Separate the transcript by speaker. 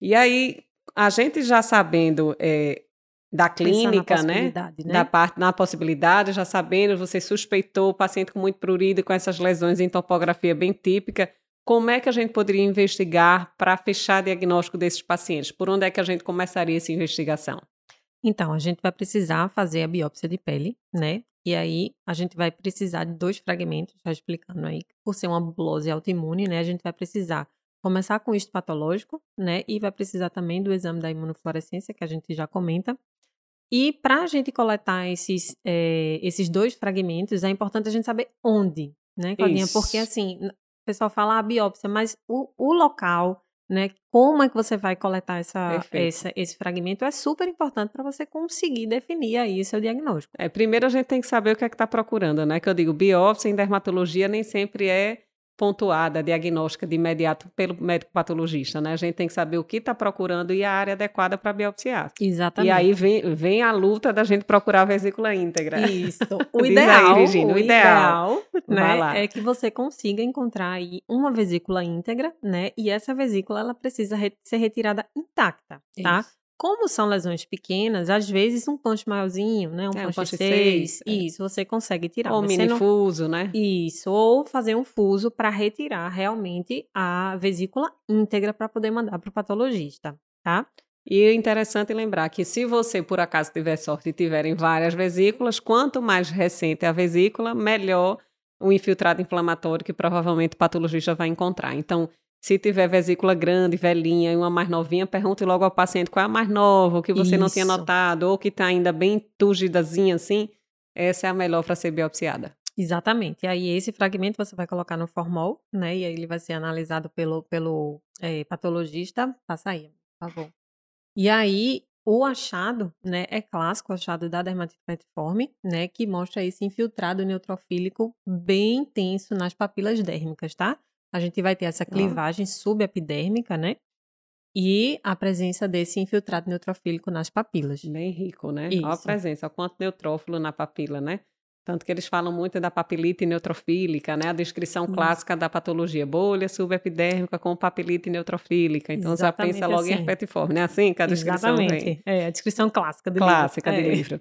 Speaker 1: E aí, a gente já sabendo é, da clínica, né? né? Da parte na possibilidade, já sabendo, você suspeitou o paciente com muito prurido com essas lesões em topografia bem típica. Como é que a gente poderia investigar para fechar diagnóstico desses pacientes? Por onde é que a gente começaria essa investigação?
Speaker 2: Então, a gente vai precisar fazer a biópsia de pele, né? E aí, a gente vai precisar de dois fragmentos, já explicando aí, por ser uma bulose autoimune, né? A gente vai precisar começar com o patológico, né? E vai precisar também do exame da imunofluorescência, que a gente já comenta. E para a gente coletar esses, é, esses dois fragmentos, é importante a gente saber onde, né, Claudinha? Isso. Porque assim, o pessoal fala a ah, biópsia, mas o, o local, né? Como é que você vai coletar essa, essa esse fragmento é super importante para você conseguir definir aí seu diagnóstico.
Speaker 1: É, primeiro a gente tem que saber o que é que está procurando, né? Que eu digo, biópsia em dermatologia nem sempre é pontuada, diagnóstica de imediato pelo médico patologista, né? A gente tem que saber o que está procurando e a área adequada para biopsiar.
Speaker 2: Exatamente.
Speaker 1: E aí vem, vem a luta da gente procurar a vesícula íntegra.
Speaker 2: Isso. O ideal, aí, Regina, o, o ideal, ideal né, é que você consiga encontrar aí uma vesícula íntegra, né? E essa vesícula ela precisa re ser retirada intacta, tá? Isso. Como são lesões pequenas, às vezes um ponte maiorzinho, né? Um é, ponte 6, é. isso, você consegue tirar.
Speaker 1: Ou mini não... fuso, né?
Speaker 2: Isso, ou fazer um fuso para retirar realmente a vesícula íntegra para poder mandar para o patologista, tá?
Speaker 1: E é interessante lembrar que se você, por acaso, tiver sorte e tiverem várias vesículas, quanto mais recente a vesícula, melhor o infiltrado inflamatório que provavelmente o patologista vai encontrar. Então, se tiver vesícula grande, velhinha e uma mais novinha, pergunte logo ao paciente qual é a mais nova, o que você Isso. não tinha notado, ou que está ainda bem turgidazinha assim. Essa é a melhor para ser biopsiada.
Speaker 2: Exatamente. E aí, esse fragmento você vai colocar no formol, né? E aí ele vai ser analisado pelo, pelo é, patologista. Passa aí, por favor. E aí, o achado, né, é clássico, o achado da dermatite petiforme, né, que mostra esse infiltrado neutrofílico bem intenso nas papilas dérmicas, tá? A gente vai ter essa clivagem subepidérmica, né? E a presença desse infiltrado neutrofílico nas papilas.
Speaker 1: Bem rico, né? Isso. Olha a presença, olha quanto neutrófilo na papila, né? Tanto que eles falam muito da papilite neutrofílica, né? A descrição Isso. clássica da patologia, bolha subepidérmica com papilite neutrofílica. Então Exatamente já pensa logo assim. em herpetiforme, né? Assim que a descrição
Speaker 2: Exatamente. Vem. É, a descrição clássica do
Speaker 1: clássica livro. Clássica é. livro.